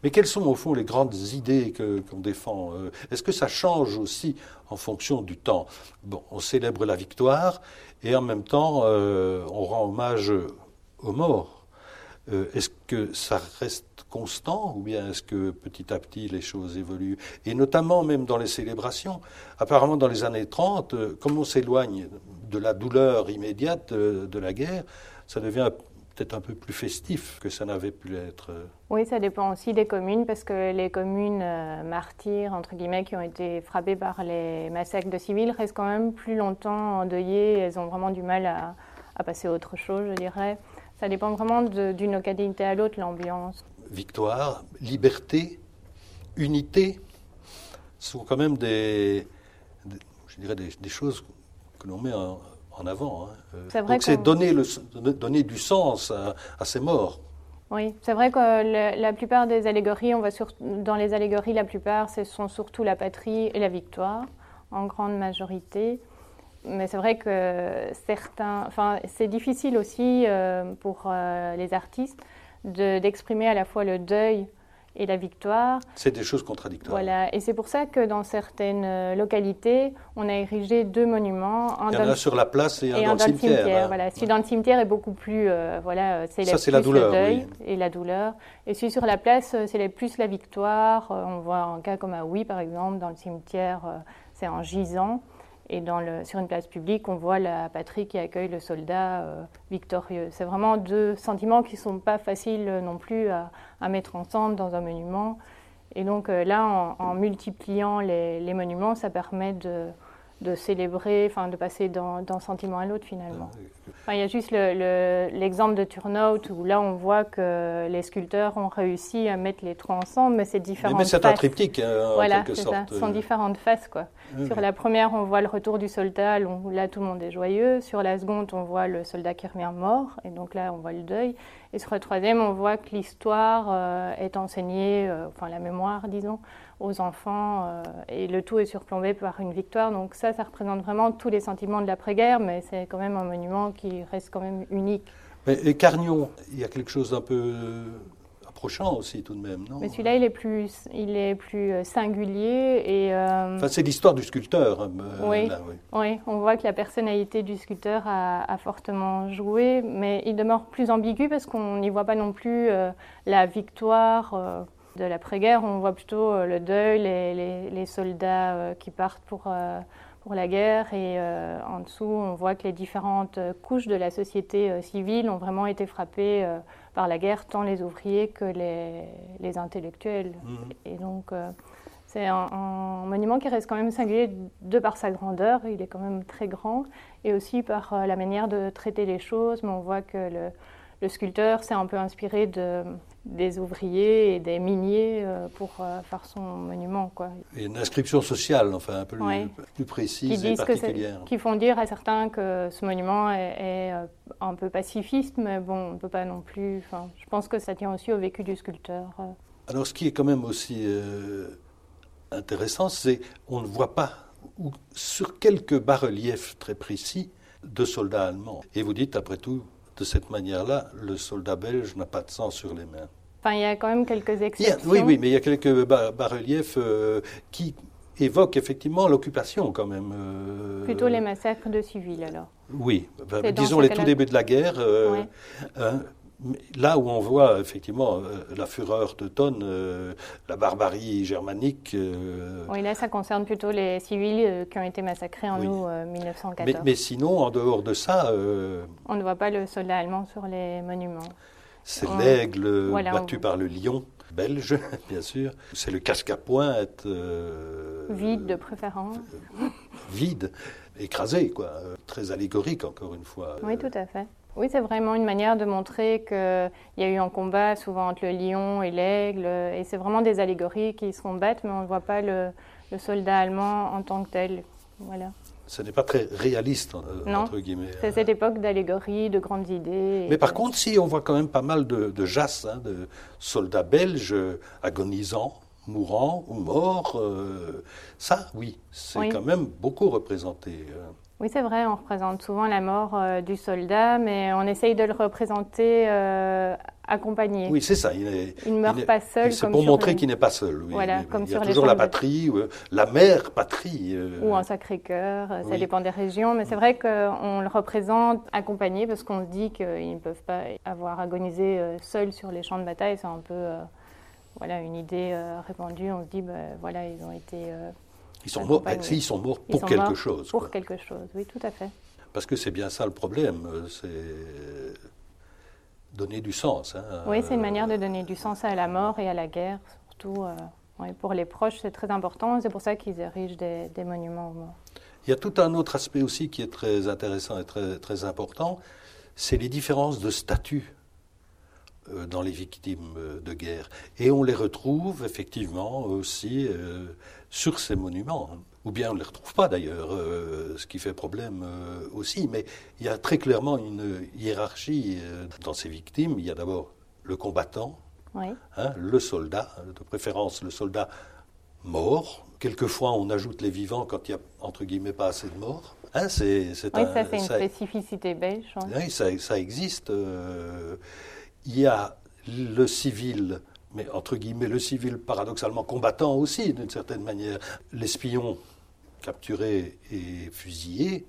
Mais quelles sont au fond les grandes idées qu'on défend euh, Est-ce que ça change aussi en fonction du temps? Bon, on célèbre la victoire et en même temps euh, on rend hommage aux morts. Euh, est-ce que ça reste constant ou bien est-ce que petit à petit les choses évoluent? Et notamment même dans les célébrations. Apparemment dans les années 30, comme on s'éloigne de la douleur immédiate de la guerre, ça devient peut-être un peu plus festif que ça n'avait pu être. Oui, ça dépend aussi des communes, parce que les communes euh, martyrs, entre guillemets, qui ont été frappées par les massacres de civils, restent quand même plus longtemps endeuillées. Elles ont vraiment du mal à, passer à autre chose, je dirais. Ça dépend vraiment d'une localité à l'autre, l'ambiance. Victoire, liberté, unité, sont quand même des, je dirais des choses que l'on met en, en avant. Hein. Donc c'est donner, donner, du sens à, ces morts. Oui, c'est vrai que la plupart des allégories, on va sur, dans les allégories, la plupart, ce sont surtout la patrie et la victoire, en grande majorité. Mais c'est vrai que certains, enfin, c'est difficile aussi euh, pour euh, les artistes d'exprimer à la fois le deuil et la victoire. C'est des choses contradictoires. Voilà, et c'est pour ça que dans certaines euh, localités, on a érigé deux monuments. Un Il y en a sur la place et un dans, le cimetière. Hein. Voilà. Celui dans le cimetière est beaucoup plus, euh, voilà, c'est c'est la douleur, le deuil et la douleur. Et celui sur la place, euh, c'est plus la victoire. On voit un cas comme à Oui, par exemple, dans le cimetière, c'est en gisant. Et sur une place publique, on voit la patrie qui accueille le soldat euh, victorieux. C'est vraiment deux sentiments qui ne sont pas faciles euh, non plus à, mettre ensemble dans un monument. Et donc euh, là, en, multipliant les, monuments, ça permet de, de célébrer, enfin de passer d'un sentiment à l'autre finalement. il y a juste l'exemple de Turnout où là on voit que les sculpteurs ont réussi à mettre les trois ensemble, mais c'est différent. Mais, c'est un triptyque hein, en voilà, quelque sorte. Ça. Ce sont différentes faces quoi. Sur la première, on voit le retour du soldat, là tout le monde est joyeux. Sur la seconde, on voit le soldat qui revient mort, et donc là on voit le deuil. Et sur la troisième, on voit que l'histoire euh, est enseignée, euh, enfin la mémoire disons, aux enfants, euh, et le tout est surplombé par une victoire. Donc ça, ça représente vraiment tous les sentiments de l'après-guerre, mais c'est quand même un monument qui reste quand même unique. et Carnion, il y a quelque chose d'un peu approchant aussi tout de même, non? Mais celui-là, il est plus, il est plus euh, singulier et. Euh, enfin, c'est l'histoire du sculpteur. Hein, oui, oui. on voit que la personnalité du sculpteur a, fortement joué, mais il demeure plus ambigu parce qu'on n'y voit pas non plus la victoire de l'après-guerre, on voit plutôt euh, le deuil, les, soldats euh, qui partent pour, euh, pour la guerre et en dessous, on voit que les différentes couches de la société civile ont vraiment été frappées par la guerre, tant les ouvriers que les, intellectuels. Mhm. Et donc, c'est un, monument qui reste quand même singulier de par sa grandeur, il est quand même très grand, et aussi par la manière de traiter les choses, mais on voit que le, le sculpteur s'est un peu inspiré de, des ouvriers et des miniers euh, pour euh, faire son monument. Quoi. Et une inscription sociale, enfin un peu plus, précise qui et particulière. qui font dire à certains que ce monument est, euh, un peu pacifiste, mais bon, on ne peut pas non plus. Enfin, je pense que ça tient aussi au vécu du sculpteur. Alors, ce qui est quand même aussi intéressant, c'est on ne voit pas ou, sur quelques bas-reliefs très précis de soldats allemands. Et vous dites, après tout, de cette manière-là, le soldat belge n'a pas de sang sur les mains. Enfin, il y a quand même quelques exceptions. oui, oui, mais il y a quelques bas-reliefs euh, qui évoquent effectivement l'occupation quand même. Euh, Plutôt les massacres de civils alors. Oui, disons les tout débuts de la guerre. Euh, hein, là où on voit effectivement la fureur de Tonne, la barbarie germanique. oui, là, ça concerne plutôt les civils qui ont été massacrés en août 1914. Mais, sinon, en dehors de ça. on ne voit pas le soldat allemand sur les monuments. C'est l'aigle battu par le lion belge, bien sûr. C'est le casque à pointe. vide de préférence. vide, écrasé, quoi. Très allégorique, encore une fois. Oui, tout à fait. Oui, c'est vraiment une manière de montrer qu'il y a eu un combat souvent entre le lion et l'aigle, et c'est vraiment des allégories qui se combattent, mais on ne voit pas le, soldat allemand en tant que tel. Voilà. Ce n'est pas très réaliste, euh, entre guillemets. C'est cette époque d'allégories, de grandes idées. Mais par contre, si on voit quand même pas mal de, de jasses, hein, de soldats belges agonisants, mourants ou morts, euh, ça, oui, c'est quand même beaucoup représenté. Oui, c'est vrai, on représente souvent la mort euh, du soldat, mais on essaye de le représenter euh, accompagné. Oui, c'est ça. Il ne meurt pas seul. C'est pour montrer qu'il n'est pas seul. voilà, comme il y a toujours la patrie, euh, la mère patrie. Ou un sacré-cœur, ça dépend des régions. Mais c'est vrai qu'on le représente accompagné parce qu'on se dit qu'ils ne peuvent pas avoir agonisé seuls sur les champs de bataille. C'est un peu voilà, une idée répandue. On se dit, ben, voilà, ils ont été ils sont morts, ils sont morts pour quelque chose. Pour quelque chose, oui, tout à fait. Parce que c'est bien ça le problème, euh, c'est donner du sens. Hein, oui, c'est une manière de donner du sens à la mort et à la guerre, surtout. Euh, pour les proches, c'est très important. C'est pour ça qu'ils érigent des, monuments aux morts. Il y a tout un autre aspect aussi qui est très intéressant et très, très important, c'est les différences de statut euh, dans les victimes de guerre. Et on les retrouve effectivement aussi sur ces monuments. Ou bien on ne les retrouve pas d'ailleurs, euh, ce qui fait problème euh, aussi. Mais il y a très clairement une hiérarchie euh, dans ces victimes. Il y a d'abord le combattant, hein, le soldat, de préférence le soldat mort. Quelquefois on ajoute les vivants quand il n'y a entre guillemets pas assez de morts. Hein, c'est, oui, ça c'est une spécificité belge. Oui, ça, ça existe. Il y a le civil mais entre guillemets le civil paradoxalement combattant aussi d'une certaine manière, l'espion capturé et fusillé.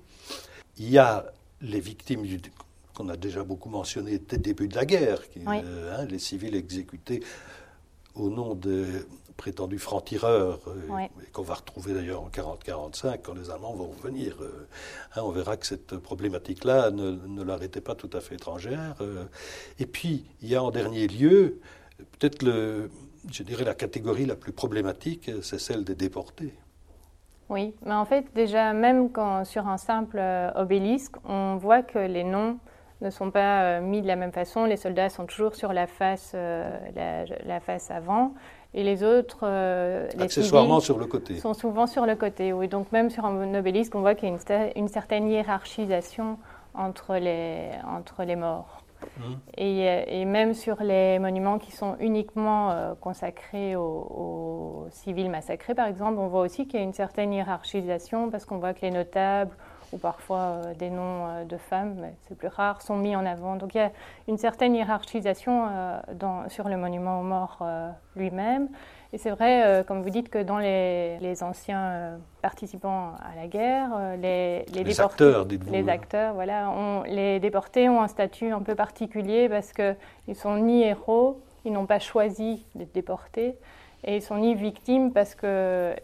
Il y a les victimes qu'on a déjà beaucoup mentionné dès le début de la guerre, qui, euh, hein, les civils exécutés au nom de prétendus francs-tireurs, euh, qu'on va retrouver d'ailleurs en 40-45 quand les Allemands vont revenir. Euh, hein, on verra que cette problématique-là ne, ne, leur était pas tout à fait étrangère. et puis, il y a en dernier lieu Peut-être, le, je dirais, la catégorie la plus problématique, c'est celle des déportés. Oui, mais en fait, déjà, même quand sur un simple euh, obélisque, on voit que les noms ne sont pas euh, mis de la même façon. Les soldats sont toujours sur la face, euh, la, face avant, et les autres, les accessoirement sur le côté, sont souvent sur le côté. Oui, donc même sur un obélisque, on voit qu'il y a une, une certaine hiérarchisation entre les, entre les morts. Et, même sur les monuments qui sont uniquement euh, consacrés aux, civils massacrés, par exemple, on voit aussi qu'il y a une certaine hiérarchisation parce qu'on voit que les notables ou parfois euh, des noms euh, de femmes, mais c'est plus rare, sont mis en avant. Donc il y a une certaine hiérarchisation dans, sur le monument aux morts lui-même. Et c'est vrai, euh, comme vous dites, que dans les, anciens euh, participants à la guerre, euh, les, les, les acteurs, dites-vous. Les acteurs, voilà, les déportés ont un statut un peu particulier parce qu'ils sont ni héros, ils n'ont pas choisi d'être déportés, et ils sont ni victimes parce que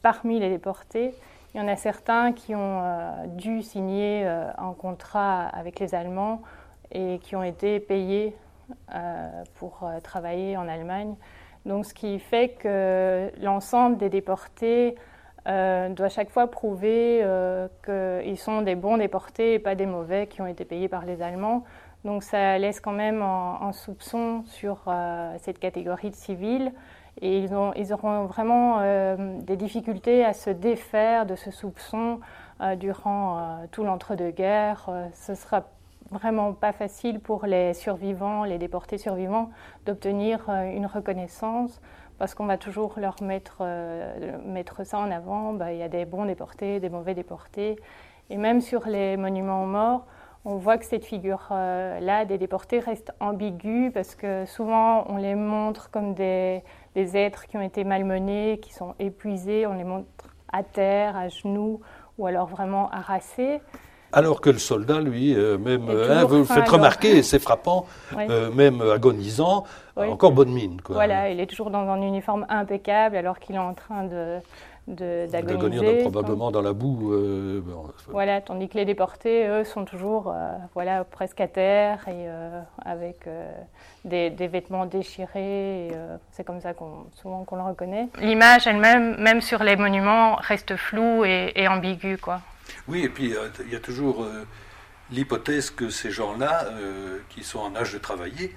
parmi les déportés, il y en a certains qui ont dû signer un contrat avec les Allemands et qui ont été payés pour travailler en Allemagne. Donc, ce qui fait que l'ensemble des déportés euh, doit chaque fois prouver euh, qu'ils sont des bons déportés et pas des mauvais qui ont été payés par les Allemands. Donc, ça laisse quand même un, soupçon sur euh, cette catégorie de civils. Et ils, ont, ils auront vraiment des difficultés à se défaire de ce soupçon durant tout l'entre-deux-guerres. ce sera vraiment pas facile pour les survivants, les déportés survivants, d'obtenir euh, une reconnaissance parce qu'on va toujours leur mettre, euh, mettre ça en avant. Bah, il y a des bons déportés, des mauvais déportés. Et même sur les monuments aux morts, on voit que cette figure-là des déportés reste ambiguë parce que souvent on les montre comme des, des êtres qui ont été malmenés, qui sont épuisés, on les montre à terre, à genoux ou alors vraiment harassés. Alors que le soldat, lui, euh, même, hein, vous le faites remarquer, c'est frappant, euh, même agonisant, encore bonne mine. Quoi. Voilà, il est toujours dans un uniforme impeccable alors qu'il est en train de d'agoniser. probablement dans la boue. Euh, voilà, tandis que les déportés, eux, sont toujours voilà, presque à terre et avec des, vêtements déchirés. c'est comme ça qu'on, souvent qu'on le reconnaît. L'image elle-même, même sur les monuments, reste floue et, et ambiguë. Quoi. Oui, et puis euh, il y a toujours euh, l'hypothèse que ces gens-là, euh, qui sont en âge de travailler,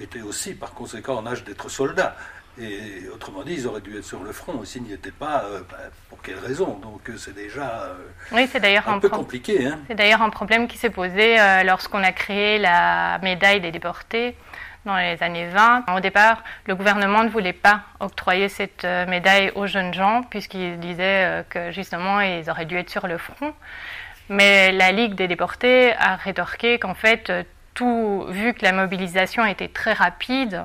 étaient aussi par conséquent en âge d'être soldats. Et autrement dit, ils auraient dû être sur le front. S'ils n'y étaient pas, bah, pour quelle raison? Donc c'est déjà oui, c'est d'ailleurs un, peu compliqué. Hein. C'est d'ailleurs un problème qui s'est posé lorsqu'on a créé la médaille des déportés dans les années 20. Au départ, le gouvernement ne voulait pas octroyer cette euh, médaille aux jeunes gens, puisqu'il disait euh, que justement, ils auraient dû être sur le front. Mais la Ligue des déportés a rétorqué qu'en fait, euh, tout, vu que la mobilisation était très rapide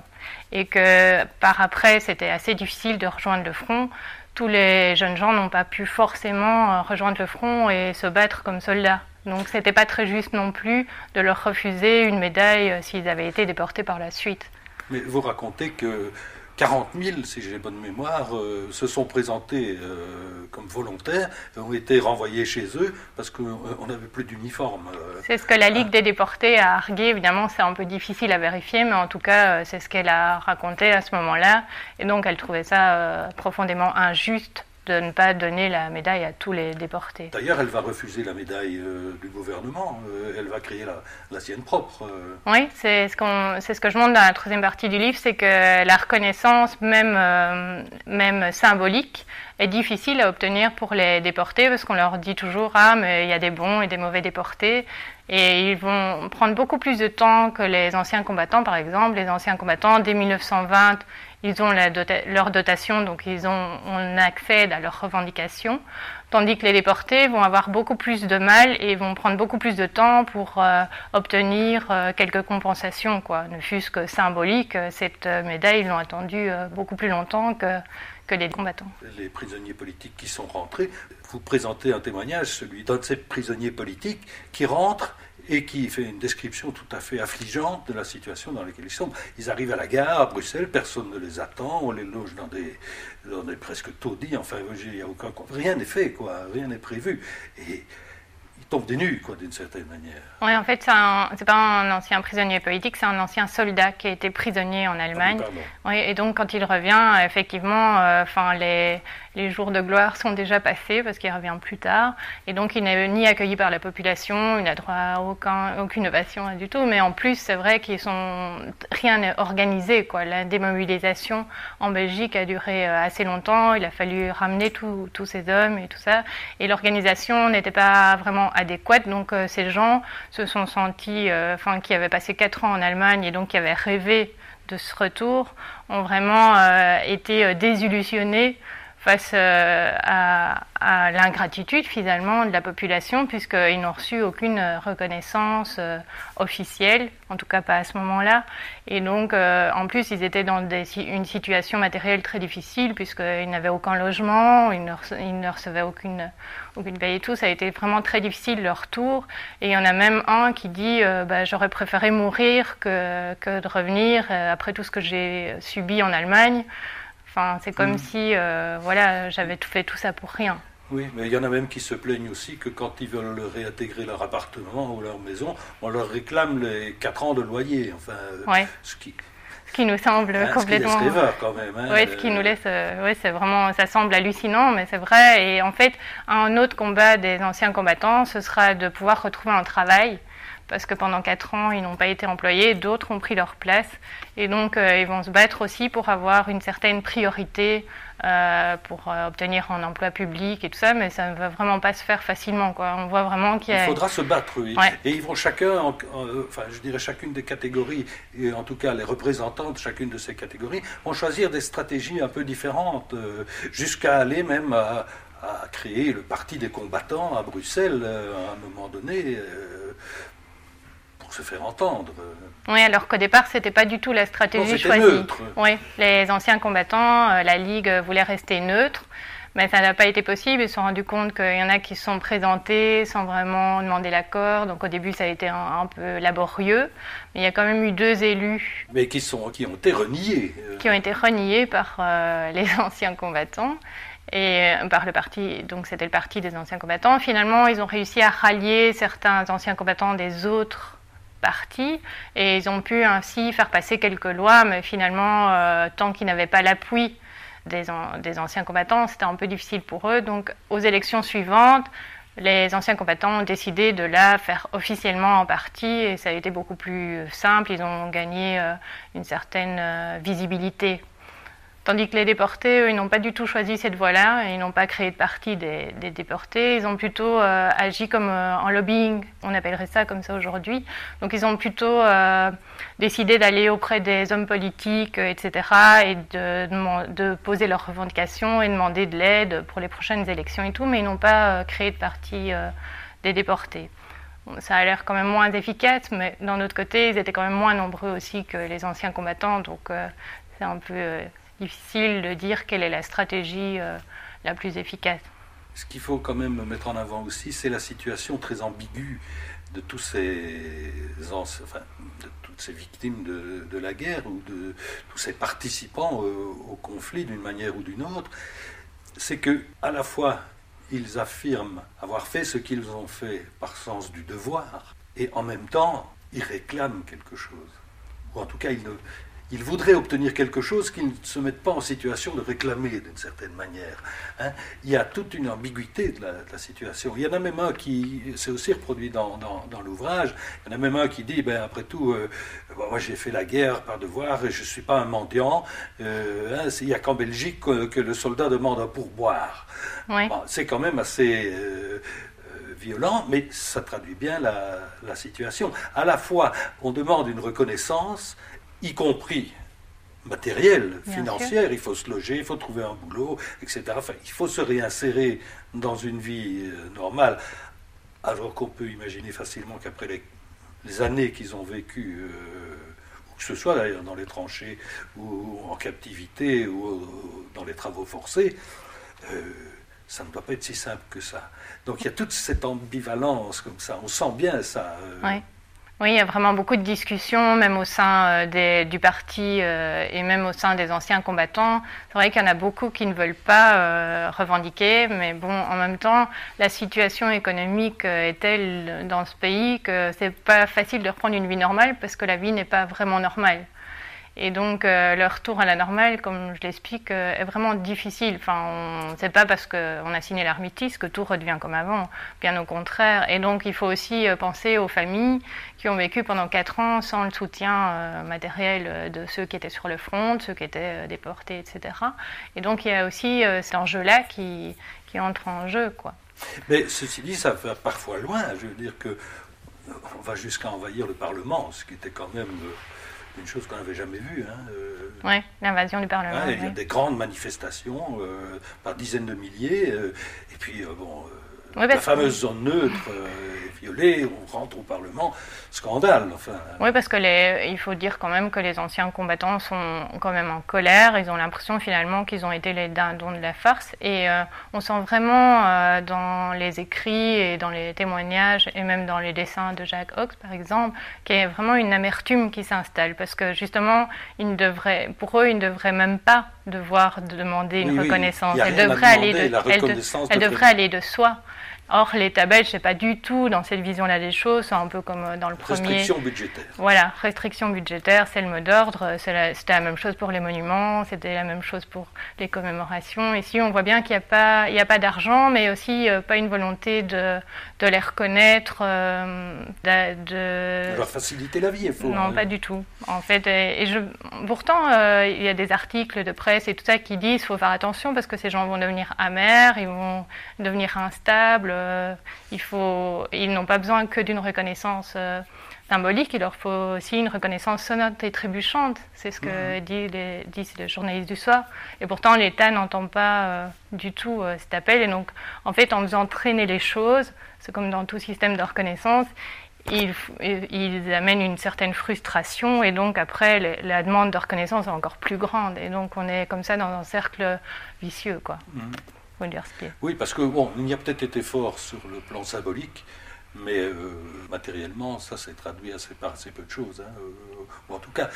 et que par après, c'était assez difficile de rejoindre le front, tous les jeunes gens n'ont pas pu forcément rejoindre le front et se battre comme soldats. Donc c'était pas très juste non plus de leur refuser une médaille euh, s'ils avaient été déportés par la suite. Mais vous racontez que 40 000, si j'ai bonne mémoire, euh, se sont présentés euh, comme volontaires, ont été renvoyés chez eux parce qu'on n'avait plus d'uniforme. c'est ce que la Ligue des déportés a argué. Évidemment, c'est un peu difficile à vérifier, mais en tout cas, c'est ce qu'elle a raconté à ce moment-là. Et donc, elle trouvait ça profondément injuste de ne pas donner la médaille à tous les déportés. D'ailleurs, elle va refuser la médaille euh, du gouvernement, euh, elle va créer la, sienne propre. Euh. Oui, c'est ce, qu'on, c'est ce que je montre dans la troisième partie du livre, c'est que la reconnaissance, même, même symbolique, est difficile à obtenir pour les déportés, parce qu'on leur dit toujours, ah, mais il y a des bons et des mauvais déportés, et ils vont prendre beaucoup plus de temps que les anciens combattants, par exemple. Les anciens combattants, dès 1920, ils ont leur dotation, donc ils ont on à leurs revendications, tandis que les déportés vont avoir beaucoup plus de mal et vont prendre beaucoup plus de temps pour euh, obtenir euh, quelques compensations, quoi. Ne fût-ce que symbolique, cette médaille, ils l'ont attendue euh, beaucoup plus longtemps que les combattants. Les prisonniers politiques qui sont rentrés, vous présentez un témoignage, celui d'un de ces prisonniers politiques qui rentre et qui fait une description tout à fait affligeante de la situation dans laquelle ils sont. Ils arrivent à la gare à Bruxelles, personne ne les attend, on les loge dans des, dans des presque taudis, enfin, il y a aucun, rien n'est fait, quoi, rien n'est prévu. Et ils tombent des nues, quoi, d'une certaine manière. Oui, en fait, c'est pas un ancien prisonnier politique, c'est un ancien soldat qui a été prisonnier en Allemagne. Ah oui, et donc, quand il revient, effectivement, euh, enfin, les les jours de gloire sont déjà passés parce qu'il revient plus tard. Et donc, il n'est ni accueilli par la population, il n'a droit à aucun, aucune ovation du tout. Mais en plus, c'est vrai qu'ils sont rien organisé. Quoi. La démobilisation en Belgique a duré euh, assez longtemps. Il a fallu ramener tous ces hommes et tout ça. Et l'organisation n'était pas vraiment adéquate. Donc, euh, ces gens se sont sentis, euh, enfin, qui avaient passé quatre ans en Allemagne et donc qui avaient rêvé de ce retour, ont vraiment été désillusionnés face euh, à, l'ingratitude finalement de la population, puisqu'ils n'ont reçu aucune reconnaissance euh, officielle, en tout cas pas à ce moment-là. Et donc, euh, en plus, ils étaient dans une situation matérielle très difficile, puisqu'ils n'avaient aucun logement, ils ne, recevaient aucune, aucune paye et tout. Ça a été vraiment très difficile leur tour. Et il y en a même un qui dit bah, J'aurais préféré mourir que de revenir après tout ce que j'ai subi en Allemagne c'est comme mm. si euh, voilà, j'avais tout fait tout ça pour rien. Oui, mais il y en a même qui se plaignent aussi que quand ils veulent réintégrer leur appartement ou leur maison, on leur réclame les 4 ans de loyer. Enfin, ouais. ce qui, qui nous semble hein, complètement. Ce qui quand même. Hein, oui, ce qui nous laisse. Euh, c'est vraiment. Ça semble hallucinant, mais c'est vrai. Et en fait, un autre combat des anciens combattants, ce sera de pouvoir retrouver un travail parce que pendant quatre ans, ils n'ont pas été employés, d'autres ont pris leur place. Et donc, euh, ils vont se battre aussi pour avoir une certaine priorité euh, pour euh, obtenir un emploi public et tout ça, mais ça ne va vraiment pas se faire facilement. Quoi. On voit vraiment qu'il Il faudra se battre, oui. Et ils vont chacun, enfin, je dirais chacune des catégories, et en tout cas les représentants de chacune de ces catégories, vont choisir des stratégies un peu différentes, jusqu'à aller même à, à, créer le Parti des combattants à Bruxelles à un moment donné se faire entendre. Oui, alors qu'au départ, c'était pas du tout la stratégie choisie. Neutre. Oui, les anciens combattants, euh, la Ligue voulait rester neutre, mais ça n'a pas été possible. Ils se sont rendus compte qu'il y en a qui se sont présentés sans vraiment demander l'accord. Donc au début, ça a été un, peu laborieux. Mais il y a quand même eu deux élus. Mais qui, sont, qui ont été reniés. Euh. Qui ont été reniés par euh, les anciens combattants et par le parti, donc c'était le parti des anciens combattants. Finalement, ils ont réussi à rallier certains anciens combattants des autres et ils ont pu ainsi faire passer quelques lois, mais finalement, euh, tant qu'ils n'avaient pas l'appui des, des, anciens combattants, c'était un peu difficile pour eux. Donc, aux élections suivantes, les anciens combattants ont décidé de la faire officiellement en partie et ça a été beaucoup plus simple. Ils ont gagné euh, une certaine euh, visibilité Tandis que les déportés, eux, ils n'ont pas du tout choisi cette voie-là, ils n'ont pas créé de parti des, déportés, ils ont plutôt euh, agi comme euh, en lobbying, on appellerait ça comme ça aujourd'hui. Donc ils ont plutôt euh, décidé d'aller auprès des hommes politiques, etc., et de, de, poser leurs revendications et demander de l'aide pour les prochaines élections et tout, mais ils n'ont pas créé de parti des déportés. ça a l'air quand même moins efficace, mais d'un autre côté, ils étaient quand même moins nombreux aussi que les anciens combattants, donc c'est un peu difficile de dire quelle est la stratégie euh, la plus efficace. Ce qu'il faut quand même mettre en avant aussi, c'est la situation très ambiguë de tous ces, enfin, de toutes ces victimes de, la guerre ou de tous ces participants au conflit d'une manière ou d'une autre. C'est que à la fois ils affirment avoir fait ce qu'ils ont fait par sens du devoir, et en même temps ils réclament quelque chose. Ou en tout cas, ils ne, ils voudraient obtenir quelque chose qu'ils ne se mettent pas en situation de réclamer d'une certaine manière. Hein. Il y a toute une ambiguïté de la, situation. Il y en a même un qui, c'est aussi reproduit dans, dans, l'ouvrage, il y en a même un qui dit, ben, après tout, euh, moi j'ai fait la guerre par devoir et je ne suis pas un mendiant. Euh, hein, il n'y a qu'en Belgique que, le soldat demande un pourboire. c'est quand même assez... Euh, violent, mais ça traduit bien la, la, situation. À la fois, on demande une reconnaissance y compris matériel, financière, il faut se loger, il faut trouver un boulot, etc. Enfin, il faut se réinsérer dans une vie euh, normale, alors qu'on peut imaginer facilement qu'après les, années qu'ils ont vécues, euh, que ce soit d'ailleurs dans les tranchées ou en captivité ou euh, dans les travaux forcés, ça ne doit pas être si simple que ça. Donc il y a toute cette ambivalence comme ça, on sent bien ça. Oui, il y a vraiment beaucoup de discussions, même au sein euh, du parti euh, et même au sein des anciens combattants. C'est vrai qu'il y en a beaucoup qui ne veulent pas euh, revendiquer, mais bon, en même temps, la situation économique est telle dans ce pays que c'est pas facile de reprendre une vie normale parce que la vie n'est pas vraiment normale. Et donc, euh, le retour à la normale, comme je l'explique, euh, est vraiment difficile. Enfin, c'est pas parce qu'on a signé l'armistice que tout redevient comme avant, bien au contraire. Et donc, il faut aussi euh, penser aux familles qui ont vécu pendant quatre ans sans le soutien matériel de ceux qui étaient sur le front, de ceux qui étaient déportés, etc. Et donc, il y a aussi cet enjeu-là qui, qui entre en jeu, quoi. Mais ceci dit, ça va parfois loin. Je veux dire que on va jusqu'à envahir le Parlement, ce qui était quand même une chose qu'on n'avait jamais vue. Hein, euh. oui, l'invasion du Parlement. il y a des grandes manifestations euh, par dizaines de milliers. Euh, et puis, bon, la fameuse zone neutre est violée, on rentre au Parlement, scandale. Enfin. Oui, parce que les, il faut dire quand même que les anciens combattants sont quand même en colère. Ils ont l'impression finalement qu'ils ont été les dindons de la farce. Et on sent vraiment dans les écrits et dans les témoignages et même dans les dessins de Jacques Ox, par exemple, qu'il y a vraiment une amertume qui s'installe. Parce que justement, ils devraient, pour eux, ils ne devraient même pas devoir demander une reconnaissance. elle, devrait aller de, elle, devrait aller de soi. Or, l'État belge, n'est pas du tout dans cette vision-là des choses. C'est un peu comme euh, dans le premier. Restriction budgétaire. Voilà, restriction budgétaire, c'est le mot d'ordre. C'était la, même chose pour les monuments, c'était la même chose pour les commémorations. Ici, on voit bien qu'il n'y a pas, a pas d'argent, mais aussi euh, pas une volonté de, de les reconnaître, euh, de, de, leur faciliter la vie, il faut. Non, pas du tout. En fait, et, je, pourtant, il y a des articles de presse et tout ça qui disent qu'il faut faire attention parce que ces gens vont devenir amers, ils vont devenir instables euh, il faut, ils n'ont pas besoin que d'une reconnaissance euh, symbolique, il leur faut aussi une reconnaissance sonore et trébuchante. C'est ce que mhm. dit les, disent les journalistes du soir. Et pourtant, l'État n'entend pas euh, du tout cet appel. Et donc, en fait, en faisant traîner les choses, c'est comme dans tout système de reconnaissance, ils, ils, amènent une certaine frustration et donc après la demande de reconnaissance est encore plus grande et donc on est comme ça dans un cercle vicieux quoi. Mhm. Oui, parce que bon, il y a peut-être été fort sur le plan symbolique, mais euh, matériellement, ça s'est traduit assez par assez peu de choses. Hein. Euh, en tout cas,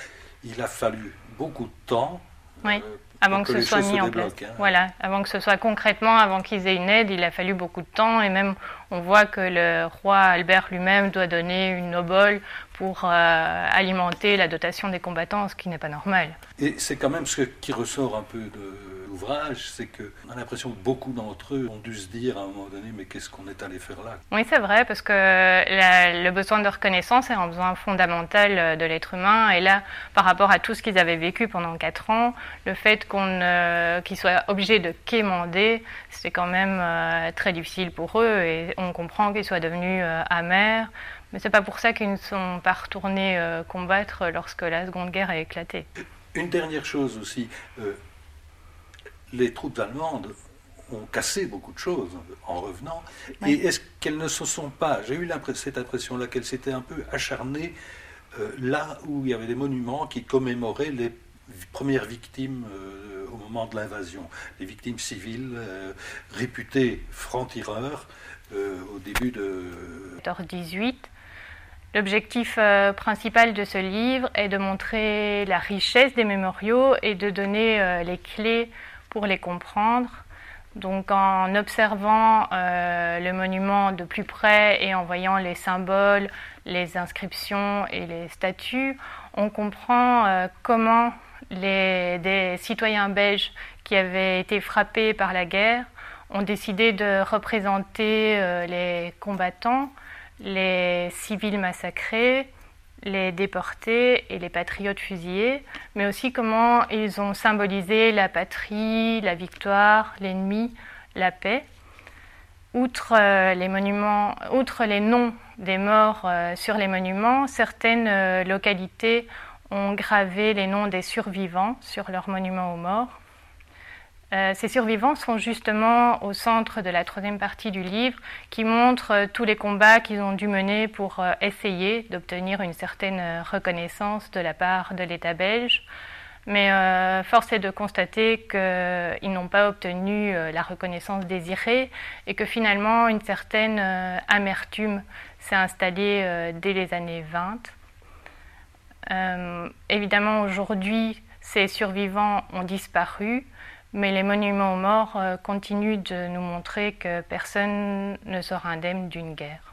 il a fallu beaucoup de temps. Euh, avant que, ce soit mis en place. Hein. Voilà, avant que ce soit concrètement, avant qu'ils aient une aide, il a fallu beaucoup de temps. Et même, on voit que le roi Albert lui-même doit donner une obole pour alimenter la dotation des combattants, ce qui n'est pas normal. Et c'est quand même ce qui ressort un peu de l'ouvrage, c'est qu'on a l'impression que beaucoup d'entre eux ont dû se dire à un moment donné, mais qu'est-ce qu'on est allé faire là? Oui, c'est vrai, parce que le besoin de reconnaissance est un besoin fondamental de l'être humain. Et là, par rapport à tout ce qu'ils avaient vécu pendant quatre ans, le fait qu'on, qu'ils soient obligés de quémander, c'est quand même euh, très difficile pour eux. Et on comprend qu'ils soient devenus euh, amers. Mais c'est pas pour ça qu'ils ne sont pas retournés euh, combattre lorsque la Seconde Guerre a éclaté. Une dernière chose aussi, les troupes allemandes ont cassé beaucoup de choses en revenant. Et est-ce qu'elles ne se sont pas, j'ai eu cette impression-là, qu'elles s'étaient un peu acharnées euh, là où il y avait des monuments qui commémoraient les premières victimes euh, au moment de l'invasion, les victimes civiles euh, réputées francs-tireurs au début de... 18 L'objectif principal de ce livre est de montrer la richesse des mémoriaux et de donner les clés pour les comprendre. Donc en observant euh, le monument de plus près et en voyant les symboles, les inscriptions et les statues, on comprend euh, comment les, des citoyens belges qui avaient été frappés par la guerre ont décidé de représenter euh, les combattants, les civils massacrés, les déportés et les patriotes fusillés, mais aussi comment ils ont symbolisé la patrie, la victoire, l'ennemi, la paix. Outre euh, les noms des morts euh, sur les monuments, certaines euh, localités ont gravé les noms des survivants sur leurs monuments aux morts. Euh, ces survivants sont justement au centre de la troisième partie du livre qui montre euh, tous les combats qu'ils ont dû mener pour euh, essayer d'obtenir une certaine reconnaissance de la part de l'État belge. Mais force est de constater qu'ils n'ont pas obtenu la reconnaissance désirée et que finalement une certaine amertume s'est installée dès les années 20. évidemment, aujourd'hui, ces survivants ont disparu. Mais les monuments aux morts euh, continuent de nous montrer que personne ne sera indemne d'une guerre.